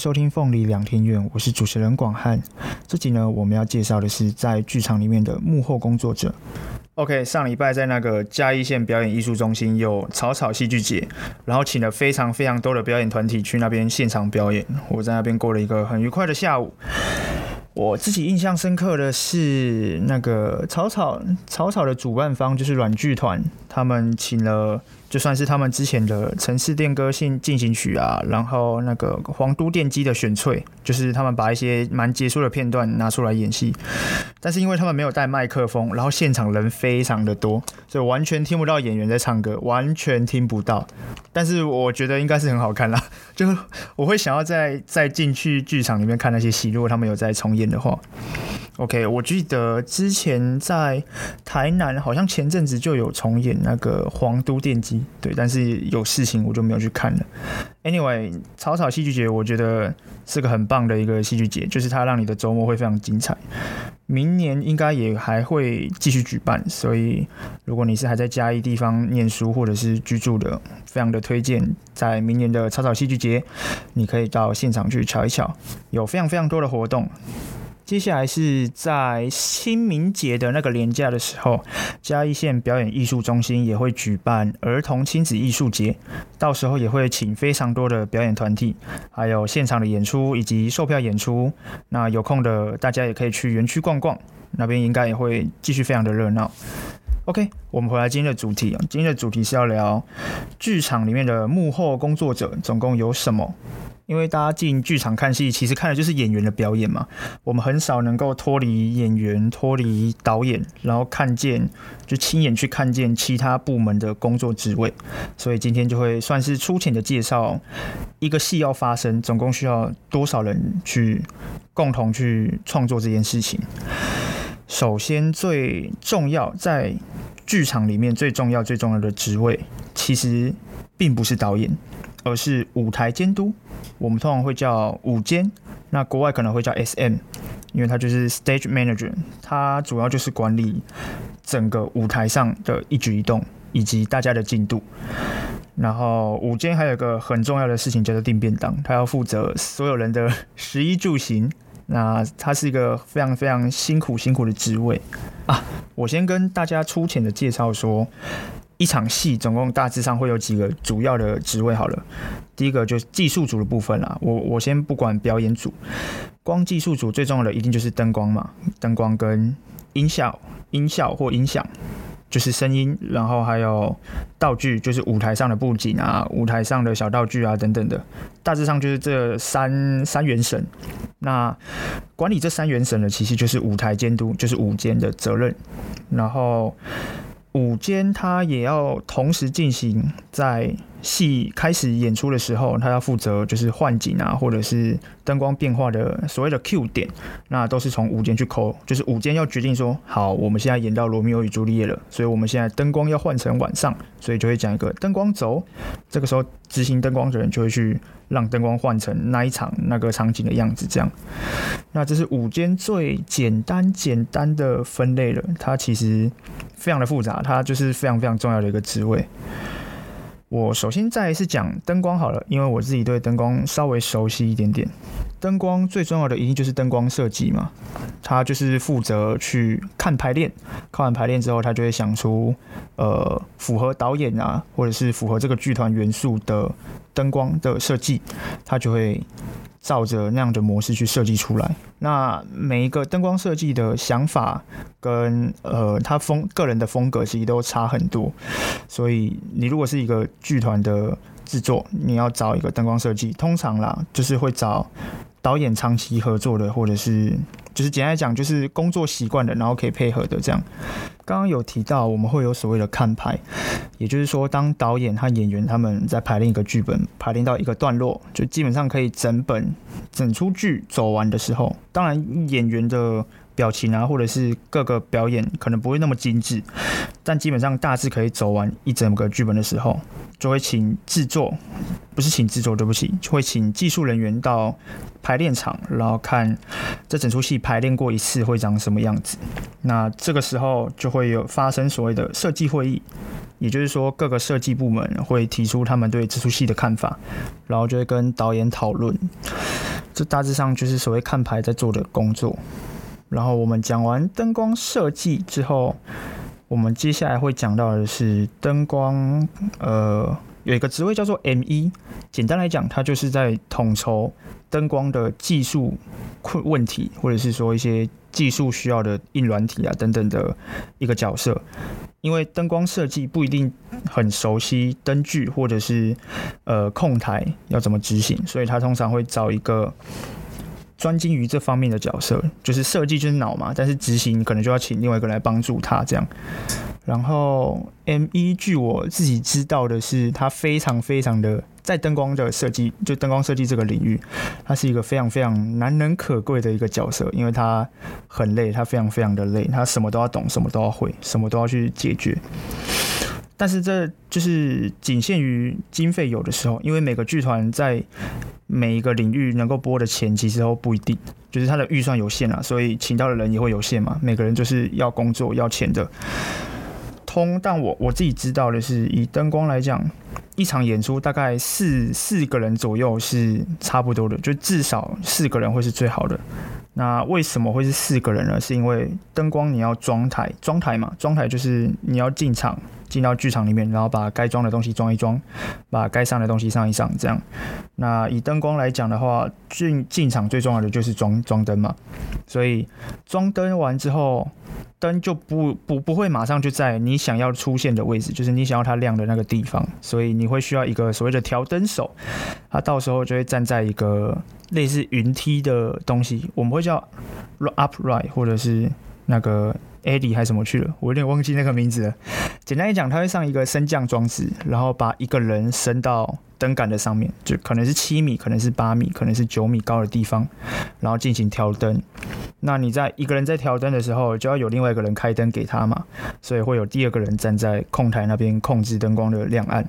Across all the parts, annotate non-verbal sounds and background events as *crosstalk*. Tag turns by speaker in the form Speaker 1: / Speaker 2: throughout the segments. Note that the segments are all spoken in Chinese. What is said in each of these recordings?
Speaker 1: 收听凤梨两天院，我是主持人广汉。这集呢，我们要介绍的是在剧场里面的幕后工作者。OK，上礼拜在那个嘉义县表演艺术中心有草草戏剧节，然后请了非常非常多的表演团体去那边现场表演，我在那边过了一个很愉快的下午。我自己印象深刻的是那个草草草草的主办方就是软剧团，他们请了。就算是他们之前的《城市电歌进进行曲》啊，然后那个《皇都电机》的选粹，就是他们把一些蛮杰出的片段拿出来演戏，但是因为他们没有带麦克风，然后现场人非常的多，所以完全听不到演员在唱歌，完全听不到。但是我觉得应该是很好看啦，就我会想要再再进去剧场里面看那些戏，如果他们有在重演演的话。OK，我记得之前在台南好像前阵子就有重演那个《皇都电机》，对，但是有事情我就没有去看了。Anyway，草草戏剧节我觉得是个很棒的一个戏剧节，就是它让你的周末会非常精彩。明年应该也还会继续举办，所以如果你是还在嘉义地方念书或者是居住的，非常的推荐在明年的草草戏剧节，你可以到现场去瞧一瞧，有非常非常多的活动。接下来是在清明节的那个年假的时候，嘉义县表演艺术中心也会举办儿童亲子艺术节，到时候也会请非常多的表演团体，还有现场的演出以及售票演出。那有空的大家也可以去园区逛逛，那边应该也会继续非常的热闹。OK，我们回来今天的主题啊，今天的主题是要聊剧场里面的幕后工作者总共有什么。因为大家进剧场看戏，其实看的就是演员的表演嘛。我们很少能够脱离演员、脱离导演，然后看见就亲眼去看见其他部门的工作职位。所以今天就会算是粗浅的介绍一个戏要发生，总共需要多少人去共同去创作这件事情。首先，最重要在剧场里面最重要、最重要的职位，其实并不是导演，而是舞台监督。我们通常会叫舞监，那国外可能会叫 SM，因为它就是 Stage Manager，它主要就是管理整个舞台上的一举一动以及大家的进度。然后舞监还有一个很重要的事情叫做订便当，他要负责所有人的食衣住行。那它是一个非常非常辛苦辛苦的职位啊！我先跟大家粗浅的介绍说。一场戏总共大致上会有几个主要的职位好了，第一个就是技术组的部分啦。我我先不管表演组，光技术组最重要的一定就是灯光嘛，灯光跟音效、音效或音响，就是声音，然后还有道具，就是舞台上的布景啊、舞台上的小道具啊等等的，大致上就是这三三元神。那管理这三元神的其实就是舞台监督，就是舞监的责任，然后。舞监他也要同时进行，在戏开始演出的时候，他要负责就是换景啊，或者是灯光变化的所谓的 Q 点，那都是从舞间去抠，就是舞间要决定说，好，我们现在演到罗密欧与朱丽叶了，所以我们现在灯光要换成晚上，所以就会讲一个灯光轴，这个时候执行灯光的人就会去让灯光换成那一场那个场景的样子，这样。那这是舞间最简单简单的分类了，它其实非常的复杂，它就是非常非常重要的一个职位。我首先再是讲灯光好了，因为我自己对灯光稍微熟悉一点点。灯光最重要的一定就是灯光设计嘛，他就是负责去看排练，看完排练之后，他就会想出呃符合导演啊，或者是符合这个剧团元素的灯光的设计，他就会。照着那样的模式去设计出来，那每一个灯光设计的想法跟呃他风个人的风格其实都差很多，所以你如果是一个剧团的制作，你要找一个灯光设计，通常啦就是会找导演长期合作的，或者是就是简单讲就是工作习惯的，然后可以配合的这样。刚刚有提到我们会有所谓的看牌，也就是说，当导演和演员他们在排练一个剧本，排练到一个段落，就基本上可以整本整出剧走完的时候，当然演员的表情啊，或者是各个表演可能不会那么精致，但基本上大致可以走完一整个剧本的时候，就会请制作，不是请制作，对不起，就会请技术人员到排练场，然后看这整出戏排练过一次会长什么样子。那这个时候就会有发生所谓的设计会议，也就是说各个设计部门会提出他们对这出戏的看法，然后就会跟导演讨论。这大致上就是所谓看牌在做的工作。然后我们讲完灯光设计之后，我们接下来会讲到的是灯光，呃，有一个职位叫做 M1，简单来讲，它就是在统筹灯光的技术困问题，或者是说一些技术需要的硬软体啊等等的一个角色。因为灯光设计不一定很熟悉灯具或者是呃控台要怎么执行，所以他通常会找一个专精于这方面的角色，就是设计就是脑嘛，但是执行可能就要请另外一个来帮助他这样。然后 M1 据我自己知道的是，他非常非常的。在灯光的设计，就灯光设计这个领域，他是一个非常非常难能可贵的一个角色，因为他很累，他非常非常的累，他什么都要懂，什么都要会，什么都要去解决。但是这就是仅限于经费有的时候，因为每个剧团在每一个领域能够拨的钱其实都不一定，就是他的预算有限啊，所以请到的人也会有限嘛。每个人就是要工作要钱的。通，但我我自己知道的是，以灯光来讲，一场演出大概四四个人左右是差不多的，就至少四个人会是最好的。那为什么会是四个人呢？是因为灯光你要装台，装台嘛，装台就是你要进场，进到剧场里面，然后把该装的东西装一装，把该上的东西上一上，这样。那以灯光来讲的话，进进场最重要的就是装装灯嘛，所以装灯完之后。灯就不不不会马上就在你想要出现的位置，就是你想要它亮的那个地方，所以你会需要一个所谓的调灯手，他到时候就会站在一个类似云梯的东西，我们会叫 upright 或者是那个 ad 还什么去了，我有点忘记那个名字了。简单一讲，它会上一个升降装置，然后把一个人升到。灯杆的上面，就可能是七米，可能是八米，可能是九米高的地方，然后进行调灯。那你在一个人在调灯的时候，就要有另外一个人开灯给他嘛，所以会有第二个人站在控台那边控制灯光的亮暗，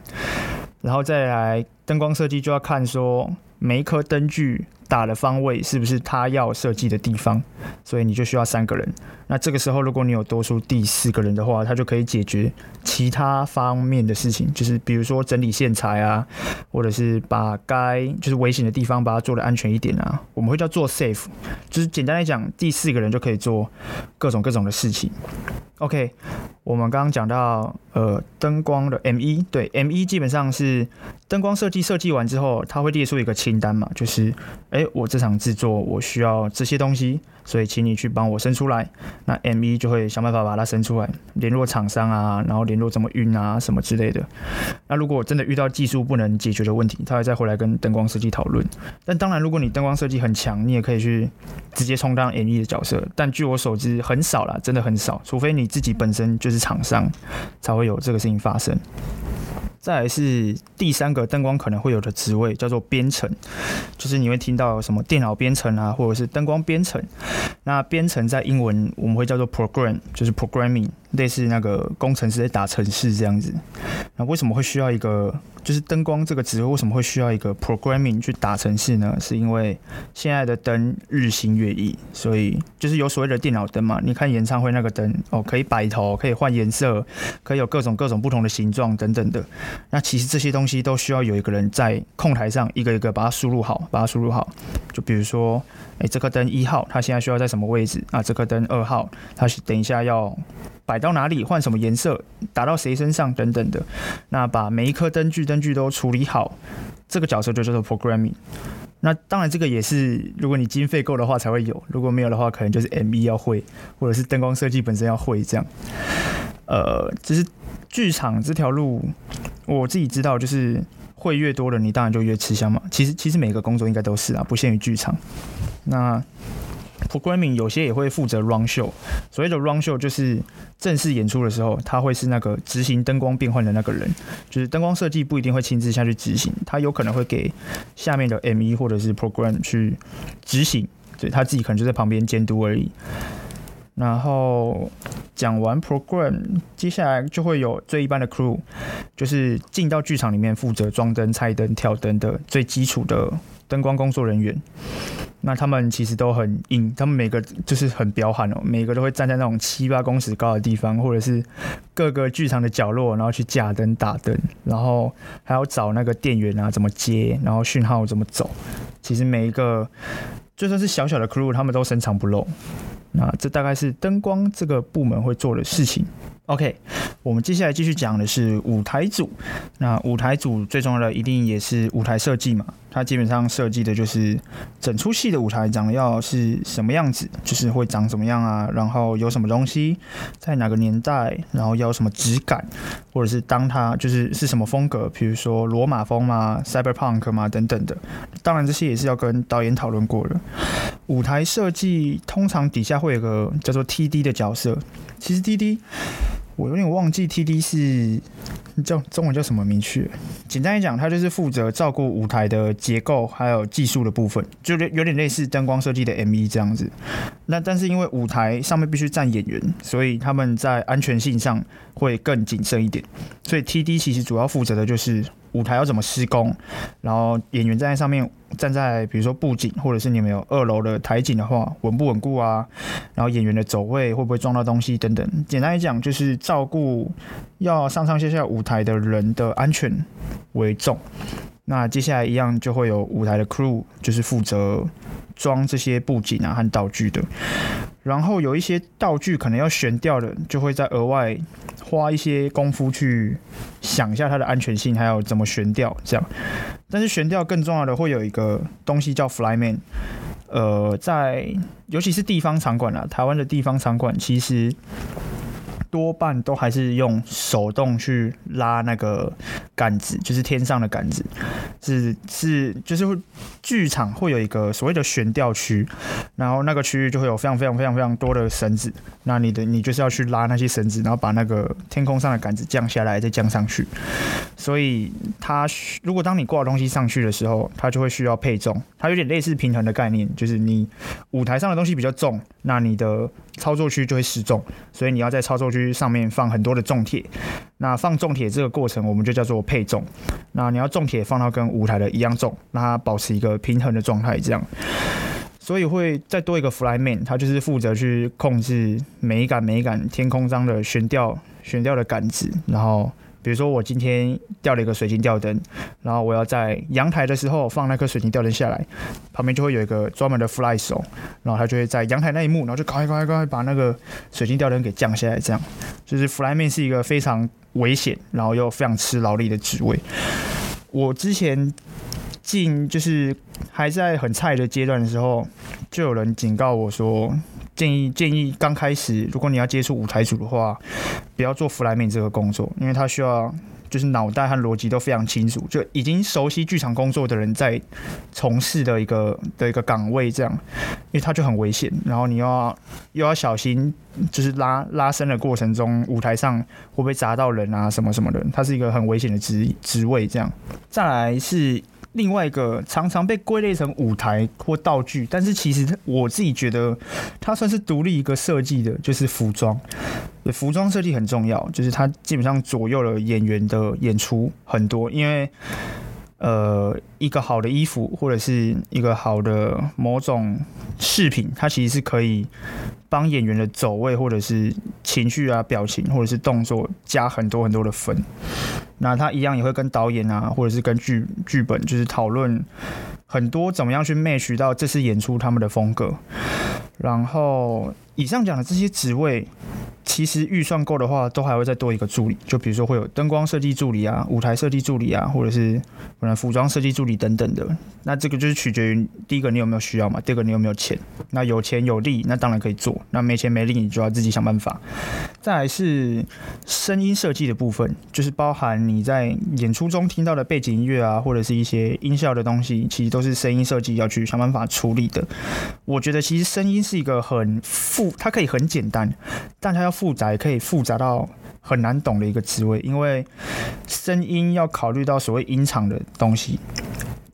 Speaker 1: 然后再来灯光设计就要看说每一颗灯具。打的方位是不是他要设计的地方？所以你就需要三个人。那这个时候，如果你有多出第四个人的话，他就可以解决其他方面的事情，就是比如说整理线材啊，或者是把该就是危险的地方把它做得安全一点啊。我们会叫做 safe，就是简单来讲，第四个人就可以做各种各种的事情。OK，我们刚刚讲到呃灯光的 M 一对 M 一基本上是灯光设计设计完之后，他会列出一个清单嘛，就是哎我这场制作我需要这些东西。所以，请你去帮我生出来。那 M1 就会想办法把它生出来，联络厂商啊，然后联络怎么运啊，什么之类的。那如果真的遇到技术不能解决的问题，他会再回来跟灯光设计讨论。但当然，如果你灯光设计很强，你也可以去直接充当 M1 的角色。但据我所知，很少啦，真的很少，除非你自己本身就是厂商，才会有这个事情发生。再来是第三个灯光可能会有的职位，叫做编程，就是你会听到什么电脑编程啊，或者是灯光编程。那编程在英文我们会叫做 program，就是 programming。 类似那个工程师在打程式这样子，那为什么会需要一个就是灯光这个职位？为什么会需要一个 programming 去打程式呢？是因为现在的灯日新月异，所以就是有所谓的电脑灯嘛。你看演唱会那个灯哦，可以摆头，可以换颜色，可以有各种各种不同的形状等等的。那其实这些东西都需要有一个人在控台上一个一个把它输入好，把它输入好。就比如说，哎，这颗灯一号，它现在需要在什么位置？啊，这颗灯二号，它等一下要。摆到哪里，换什么颜色，打到谁身上等等的，那把每一颗灯具灯具都处理好，这个角色就叫做 programming。那当然这个也是，如果你经费够的话才会有，如果没有的话，可能就是 M V 要会，或者是灯光设计本身要会这样。呃，只是剧场这条路，我自己知道，就是会越多的，你当然就越吃香嘛。其实其实每个工作应该都是啊，不限于剧场。那 Programming 有些也会负责 run show，所谓的 run show 就是正式演出的时候，他会是那个执行灯光变换的那个人，就是灯光设计不一定会亲自下去执行，他有可能会给下面的 M1 或者是 Program 去执行，所以他自己可能就在旁边监督而已。然后讲完 Program，接下来就会有最一般的 Crew，就是进到剧场里面负责装灯、拆灯、跳灯的最基础的灯光工作人员。那他们其实都很硬，他们每个就是很彪悍哦，每个都会站在那种七八公尺高的地方，或者是各个剧场的角落，然后去架灯、打灯，然后还要找那个电源啊怎么接，然后讯号怎么走，其实每一个就算是小小的 crew，他们都深藏不露。那这大概是灯光这个部门会做的事情。OK，我们接下来继续讲的是舞台组。那舞台组最重要的一定也是舞台设计嘛，它基本上设计的就是整出戏的舞台长要是什么样子，就是会长什么样啊，然后有什么东西，在哪个年代，然后要什么质感，或者是当它就是是什么风格，比如说罗马风嘛、Cyberpunk 嘛等等的。当然这些也是要跟导演讨论过的。舞台设计通常底下会有个叫做 TD 的角色，其实 TD。我有点忘记 TD 是叫中文叫什么名去。简单一讲，他就是负责照顾舞台的结构还有技术的部分，就有点类似灯光设计的 ME 这样子。那但是因为舞台上面必须站演员，所以他们在安全性上会更谨慎一点。所以 TD 其实主要负责的就是。舞台要怎么施工，然后演员站在上面，站在比如说布景，或者是你们有二楼的台景的话，稳不稳固啊？然后演员的走位会不会撞到东西等等。简单来讲，就是照顾要上上下下舞台的人的安全为重。那接下来一样就会有舞台的 crew，就是负责装这些布景啊和道具的。然后有一些道具可能要悬吊的，就会再额外花一些功夫去想一下它的安全性，还有怎么悬吊这样。但是悬吊更重要的会有一个东西叫 flyman，呃，在尤其是地方场馆啊，台湾的地方场馆其实。多半都还是用手动去拉那个杆子，就是天上的杆子，是是就是会剧场会有一个所谓的悬吊区，然后那个区域就会有非常非常非常非常多的绳子，那你的你就是要去拉那些绳子，然后把那个天空上的杆子降下来再降上去，所以它如果当你挂东西上去的时候，它就会需要配重，它有点类似平衡的概念，就是你舞台上的东西比较重，那你的操作区就会失重，所以你要在操作区。上面放很多的重铁，那放重铁这个过程我们就叫做配重。那你要重铁放到跟舞台的一样重，让它保持一个平衡的状态，这样。所以会再多一个 flyman，他就是负责去控制每一杆每一杆天空上的悬吊悬吊的杆子，然后。比如说，我今天吊了一个水晶吊灯，然后我要在阳台的时候放那颗水晶吊灯下来，旁边就会有一个专门的 fly 手，然后他就会在阳台那一幕，然后就赶快赶快赶快把那个水晶吊灯给降下来。这样，就是 flyman 是一个非常危险，然后又非常吃劳力的职位。我之前进就是还在很菜的阶段的时候，就有人警告我说。建议建议刚开始，如果你要接触舞台组的话，不要做弗莱明这个工作，因为他需要就是脑袋和逻辑都非常清楚，就已经熟悉剧场工作的人在从事的一个的一个岗位这样，因为他就很危险，然后你要又要小心，就是拉拉伸的过程中，舞台上会不会砸到人啊什么什么的，他是一个很危险的职职位这样。再来是。另外一个常常被归类成舞台或道具，但是其实我自己觉得它算是独立一个设计的，就是服装。服装设计很重要，就是它基本上左右了演员的演出很多，因为呃，一个好的衣服或者是一个好的某种饰品，它其实是可以。帮演员的走位，或者是情绪啊、表情，或者是动作加很多很多的分。那他一样也会跟导演啊，或者是跟剧剧本，就是讨论很多怎么样去 match 到这次演出他们的风格。然后以上讲的这些职位。其实预算够的话，都还会再多一个助理，就比如说会有灯光设计助理啊、舞台设计助理啊，或者是可能服装设计助理等等的。那这个就是取决于第一个你有没有需要嘛，第二个你有没有钱。那有钱有力，那当然可以做；那没钱没力，你就要自己想办法。再来是声音设计的部分，就是包含你在演出中听到的背景音乐啊，或者是一些音效的东西，其实都是声音设计要去想办法处理的。我觉得其实声音是一个很复，它可以很简单，但它要。复杂也可以复杂到很难懂的一个职位，因为声音要考虑到所谓音场的东西。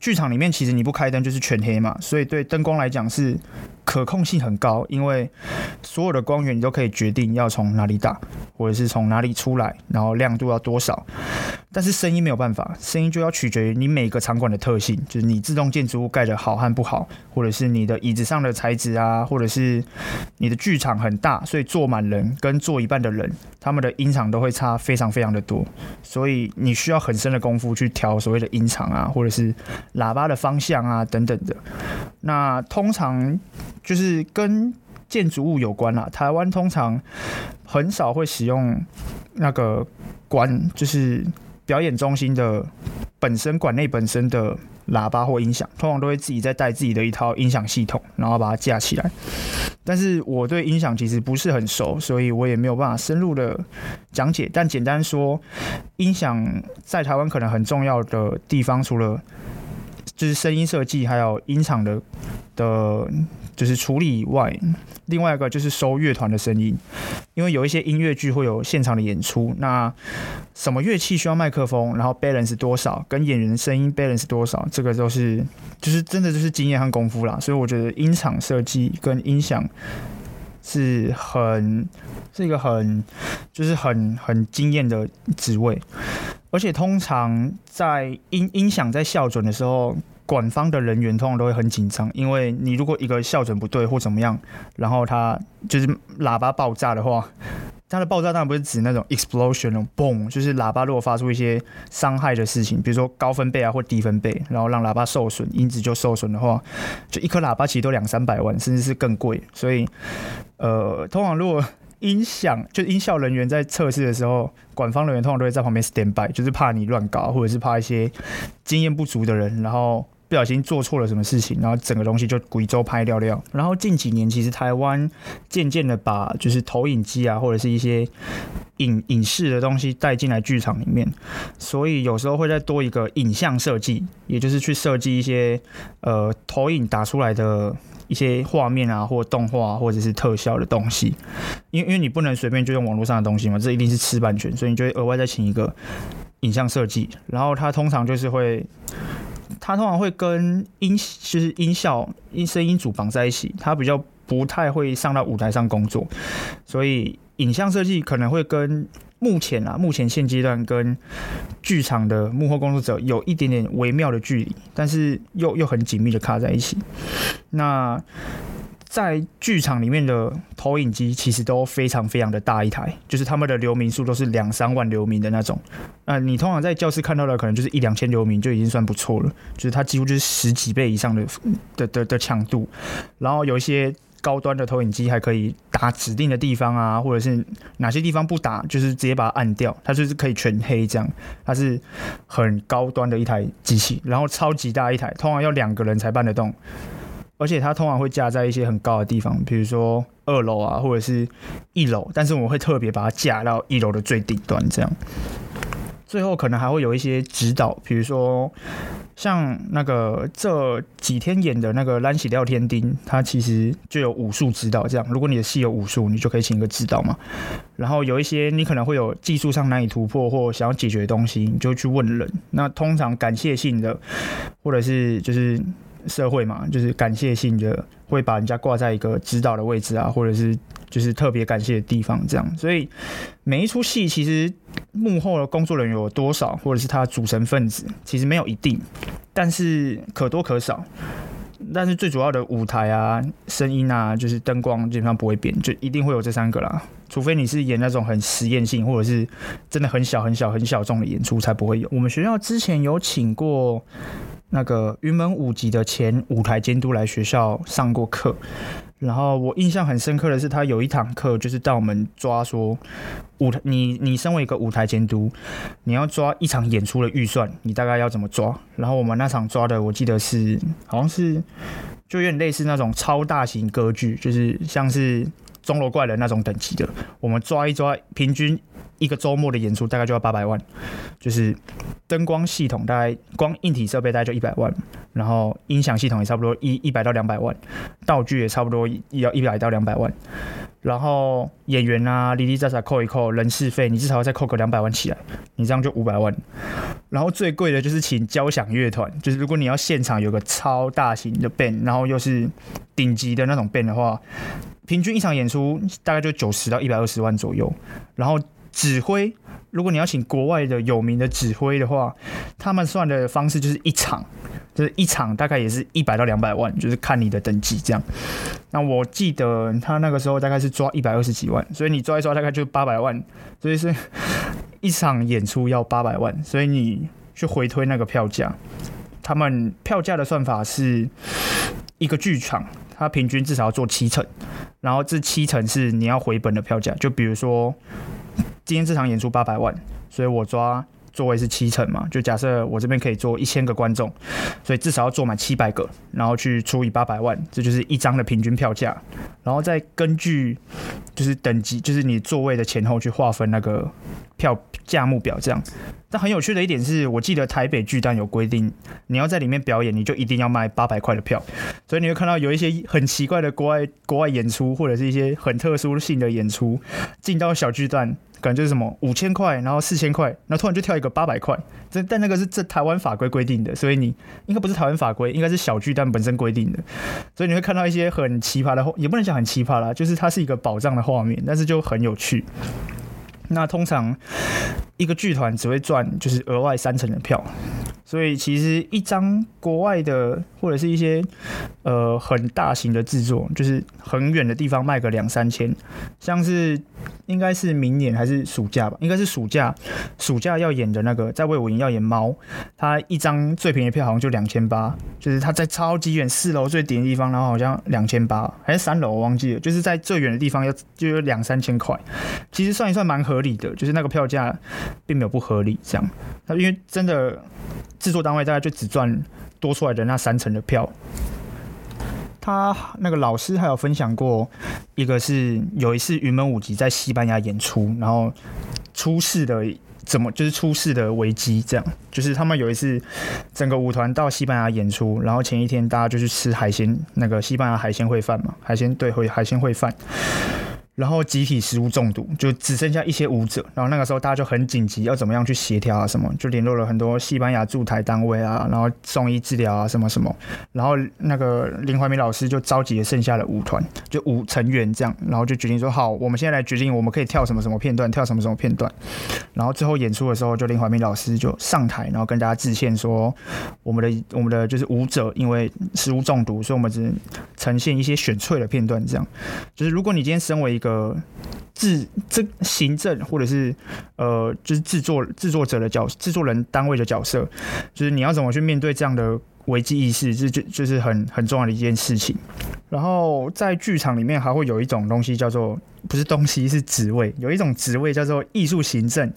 Speaker 1: 剧场里面其实你不开灯就是全黑嘛，所以对灯光来讲是可控性很高，因为所有的光源你都可以决定要从哪里打，或者是从哪里出来，然后亮度要多少。但是声音没有办法，声音就要取决于你每个场馆的特性，就是你自动建筑物盖得好和不好，或者是你的椅子上的材质啊，或者是你的剧场很大，所以坐满人跟坐一半的人，他们的音场都会差非常非常的多，所以你需要很深的功夫去调所谓的音场啊，或者是喇叭的方向啊等等的。那通常就是跟建筑物有关啦，台湾通常很少会使用那个管，就是表演中心的本身馆内本身的喇叭或音响，通常都会自己再带自己的一套音响系统，然后把它架起来。但是我对音响其实不是很熟，所以我也没有办法深入的讲解。但简单说，音响在台湾可能很重要的地方，除了就是声音设计，还有音场的的。就是处理以外，另外一个就是收乐团的声音，因为有一些音乐剧会有现场的演出，那什么乐器需要麦克风，然后 balance 多少，跟演员的声音 balance 多少，这个都是就是真的就是经验和功夫啦。所以我觉得音场设计跟音响是很是一个很就是很很惊艳的职位，而且通常在音音响在校准的时候。管方的人员通常都会很紧张，因为你如果一个校准不对或怎么样，然后它就是喇叭爆炸的话，它的爆炸当然不是指那种 explosion 那种嘣，就是喇叭如果发出一些伤害的事情，比如说高分贝啊或低分贝，然后让喇叭受损，音质就受损的话，就一颗喇叭其实都两三百万，甚至是更贵。所以，呃，通常如果音响就是音效人员在测试的时候，管方人员通常都会在旁边 stand by，就是怕你乱搞，或者是怕一些经验不足的人，然后。不小心做错了什么事情，然后整个东西就贵州拍掉掉。然后近几年，其实台湾渐渐的把就是投影机啊，或者是一些影影视的东西带进来剧场里面，所以有时候会再多一个影像设计，也就是去设计一些呃投影打出来的一些画面啊，或动画或者是特效的东西。因为因为你不能随便就用网络上的东西嘛，这一定是吃版权，所以你就会额外再请一个影像设计。然后它通常就是会。它通常会跟音就是音效、音声音组绑在一起，它比较不太会上到舞台上工作，所以影像设计可能会跟目前啊，目前现阶段跟剧场的幕后工作者有一点点微妙的距离，但是又又很紧密的卡在一起。那在剧场里面的投影机其实都非常非常的大一台，就是他们的流明数都是两三万流明的那种。那你通常在教室看到的可能就是一两千流明就已经算不错了，就是它几乎就是十几倍以上的的的的强度。然后有一些高端的投影机还可以打指定的地方啊，或者是哪些地方不打，就是直接把它按掉，它就是可以全黑这样。它是很高端的一台机器，然后超级大一台，通常要两个人才搬得动。而且它通常会架在一些很高的地方，比如说二楼啊，或者是一楼。但是我们会特别把它架到一楼的最顶端，这样。最后可能还会有一些指导，比如说像那个这几天演的那个《咱是廖天丁》，它其实就有武术指导。这样，如果你的戏有武术，你就可以请一个指导嘛。然后有一些你可能会有技术上难以突破或想要解决的东西，你就去问人。那通常感谢性的，或者是就是。社会嘛，就是感谢性的，会把人家挂在一个指导的位置啊，或者是就是特别感谢的地方，这样。所以每一出戏其实幕后的工作人员有多少，或者是他组成分子，其实没有一定，但是可多可少。但是最主要的舞台啊、声音啊，就是灯光基本上不会变，就一定会有这三个啦。除非你是演那种很实验性，或者是真的很小很小很小众的演出，才不会有。我们学校之前有请过。那个云门舞集的前舞台监督来学校上过课，然后我印象很深刻的是，他有一堂课就是带我们抓说舞台，你你身为一个舞台监督，你要抓一场演出的预算，你大概要怎么抓？然后我们那场抓的，我记得是好像是就有点类似那种超大型歌剧，就是像是钟楼怪人那种等级的，我们抓一抓，平均一个周末的演出大概就要八百万，就是。灯光系统大概光硬体设备大概就一百万，然后音响系统也差不多一一百到两百万，道具也差不多要一百到两百万，然后演员啊，哩哩杂杂扣一扣，人事费你至少要再扣个两百万起来，你这样就五百万。然后最贵的就是请交响乐团，就是如果你要现场有个超大型的 band，然后又是顶级的那种 band 的话，平均一场演出大概就九十到一百二十万左右，然后。指挥，如果你要请国外的有名的指挥的话，他们算的方式就是一场，就是一场大概也是一百到两百万，就是看你的等级这样。那我记得他那个时候大概是抓一百二十几万，所以你抓一抓大概就八百万，所以是一场演出要八百万，所以你去回推那个票价，他们票价的算法是一个剧场，它平均至少要做七成，然后这七成是你要回本的票价，就比如说。今天这场演出八百万，所以我抓座位是七成嘛，就假设我这边可以坐一千个观众，所以至少要坐满七百个，然后去除以八百万，这就是一张的平均票价，然后再根据就是等级，就是你座位的前后去划分那个票价目表这样。但很有趣的一点是，我记得台北巨蛋有规定，你要在里面表演，你就一定要卖八百块的票，所以你会看到有一些很奇怪的国外国外演出，或者是一些很特殊性的演出，进到小巨蛋。感觉是什么五千块，然后四千块，然后突然就跳一个八百块，这但那个是这台湾法规规定的，所以你应该不是台湾法规，应该是小巨蛋本身规定的，所以你会看到一些很奇葩的，也不能讲很奇葩啦，就是它是一个宝藏的画面，但是就很有趣。那通常一个剧团只会赚就是额外三成的票。所以其实一张国外的或者是一些呃很大型的制作，就是很远的地方卖个两三千，像是应该是明年还是暑假吧，应该是暑假，暑假要演的那个在魏武营要演猫，他一张最便宜的票好像就两千八，就是他在超级远四楼最顶的地方，然后好像两千八还是三楼我忘记了，就是在最远的地方要就有两三千块，其实算一算蛮合理的，就是那个票价并没有不合理这样，他因为真的。制作单位大概就只赚多出来的那三成的票。他那个老师还有分享过，一个是有一次云门舞集在西班牙演出，然后出事的怎么就是出事的危机，这样就是他们有一次整个舞团到西班牙演出，然后前一天大家就去吃海鲜，那个西班牙海鲜烩饭嘛，海鲜对会海鲜烩饭。然后集体食物中毒，就只剩下一些舞者。然后那个时候大家就很紧急，要怎么样去协调啊？什么就联络了很多西班牙驻台单位啊，然后送医治疗啊，什么什么。然后那个林怀民老师就召集了剩下的舞团，就五成员这样，然后就决定说好，我们现在来决定我们可以跳什么什么片段，跳什么什么片段。然后最后演出的时候，就林怀民老师就上台，然后跟大家致歉说，我们的我们的就是舞者因为食物中毒，所以我们只能呈现一些选粹的片段。这样就是如果你今天身为一个呃，制这行政或者是呃，就是制作制作者的角制作人单位的角色，就是你要怎么去面对这样的危机意识，这就就是很很重要的一件事情。然后在剧场里面还会有一种东西叫做不是东西是职位，有一种职位叫做艺术行政。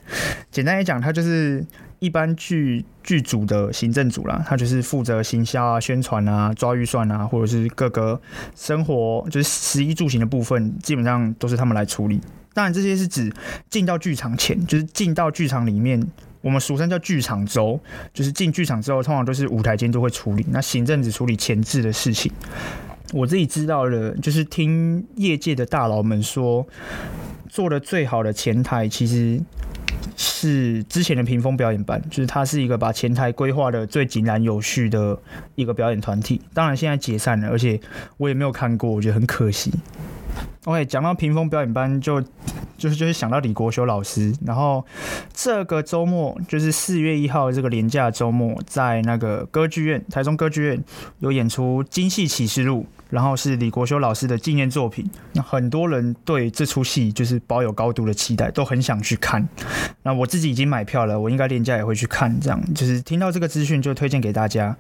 Speaker 1: 简单来讲，它就是。一般剧剧组的行政组啦，他就是负责行销啊、宣传啊、抓预算啊，或者是各个生活就是食衣住行的部分，基本上都是他们来处理。当然，这些是指进到剧场前，就是进到剧场里面，我们俗称叫剧场周，就是进剧场之后，通常都是舞台监督会处理。那行政只处理前置的事情。我自己知道的，就是听业界的大佬们说，做的最好的前台其实。是之前的屏风表演班，就是它是一个把前台规划的最井然有序的一个表演团体。当然现在解散了，而且我也没有看过，我觉得很可惜。OK，讲到屏风表演班就，就是就是想到李国修老师。然后这个周末就是四月一号这个连假周末，在那个歌剧院，台中歌剧院有演出《京戏启示录》。然后是李国修老师的纪念作品，那很多人对这出戏就是抱有高度的期待，都很想去看。那我自己已经买票了，我应该连假也会去看。这样就是听到这个资讯就推荐给大家。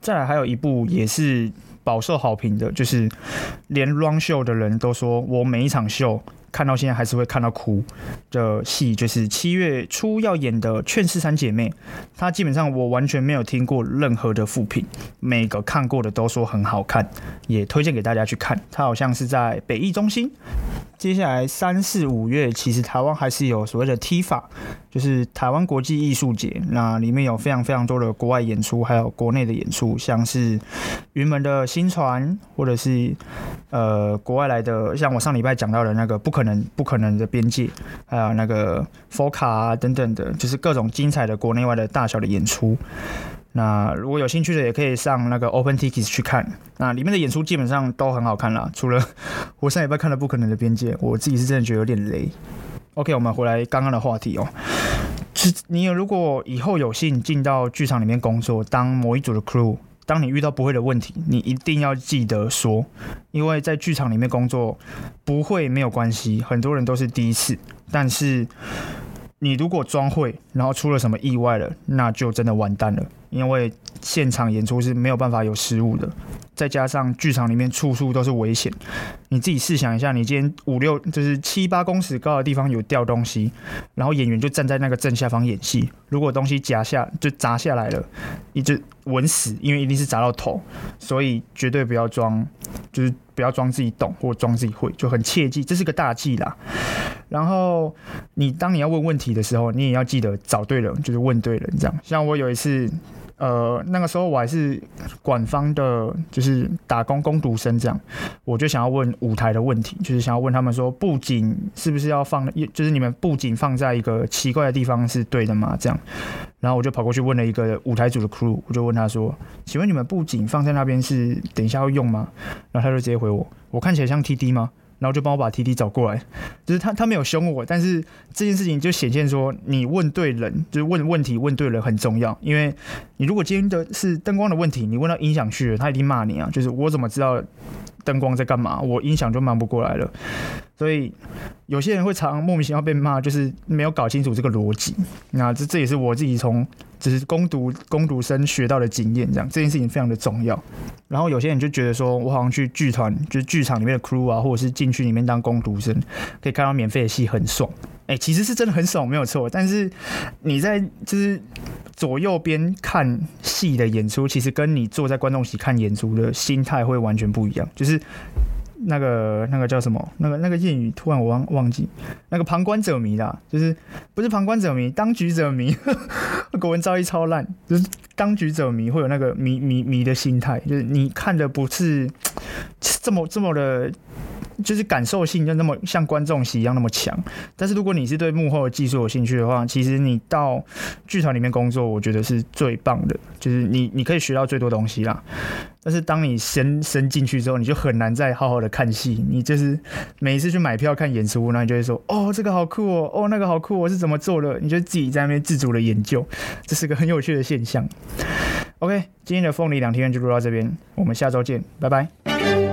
Speaker 1: 再来还有一部也是饱受好评的，就是连 run 秀的人都说我每一场秀。看到现在还是会看到哭的戏，就是七月初要演的《劝世三姐妹》，它基本上我完全没有听过任何的负评，每个看过的都说很好看，也推荐给大家去看。它好像是在北艺中心。接下来三四五月，其实台湾还是有所谓的 TIFA，就是台湾国际艺术节，那里面有非常非常多的国外演出，还有国内的演出，像是云门的新传，或者是呃国外来的，像我上礼拜讲到的那个不可能不可能的边界，还有那个 FOCA 啊等等的，就是各种精彩的国内外的大小的演出。那如果有兴趣的，也可以上那个 Open Tickets 去看。那里面的演出基本上都很好看啦，除了我上礼拜看了《不可能的边界》，我自己是真的觉得有点雷。OK，我们回来刚刚的话题哦。是，你如果以后有幸进到剧场里面工作，当某一组的 crew，当你遇到不会的问题，你一定要记得说，因为在剧场里面工作不会没有关系，很多人都是第一次，但是你如果装会，然后出了什么意外了，那就真的完蛋了，因为现场演出是没有办法有失误的。再加上剧场里面处处都是危险，你自己试想一下，你今天五六就是七八公尺高的地方有掉东西，然后演员就站在那个正下方演戏，如果东西夹下就砸下来了，你就稳死，因为一定是砸到头，所以绝对不要装，就是不要装自己懂或装自己会，就很切记，这是个大忌啦。然后你当你要问问题的时候，你也要记得找对人，就是问对人，这样。像我有一次。呃，那个时候我还是管方的，就是打工工读生这样，我就想要问舞台的问题，就是想要问他们说，布景是不是要放，就是你们布景放在一个奇怪的地方是对的吗？这样，然后我就跑过去问了一个舞台组的 crew，我就问他说，请问你们布景放在那边是等一下要用吗？然后他就直接回我，我看起来像 TD 吗？然后就帮我把 TT 找过来，*laughs* 就是他他没有凶我，但是这件事情就显现说，你问对人，就是问问题问对人很重要，因为你如果今天的是灯光的问题，你问到音响去了，他一定骂你啊，就是我怎么知道灯光在干嘛？我音响就忙不过来了，所以有些人会常莫名其妙被骂，就是没有搞清楚这个逻辑。那这这也是我自己从只是攻读攻读生学到的经验，这样这件事情非常的重要。然后有些人就觉得说，我好像去剧团，就是剧场里面的 crew 啊，或者是进去里面当攻读生，可以看到免费的戏，很爽。哎、其实是真的很爽，没有错。但是你在就是左右边看戏的演出，其实跟你坐在观众席看演出的心态会完全不一样。就是那个那个叫什么？那个那个谚语，突然我忘忘记。那个旁观者迷啦，就是不是旁观者迷，当局者迷。*laughs* 国文造诣超烂，就是当局者迷，会有那个迷迷迷的心态，就是你看的不是 *tsk* 这么这么的。就是感受性就那么像观众席一样那么强，但是如果你是对幕后的技术有兴趣的话，其实你到剧团里面工作，我觉得是最棒的，就是你你可以学到最多东西啦。但是当你深深进去之后，你就很难再好好的看戏。你就是 *laughs* 每一次去买票看演出，那你就会说：“哦，这个好酷哦，哦，那个好酷，我是怎么做的？”你就自己在那边自主的研究，这是个很有趣的现象。OK，今天的凤梨两天就录到这边，我们下周见，拜拜。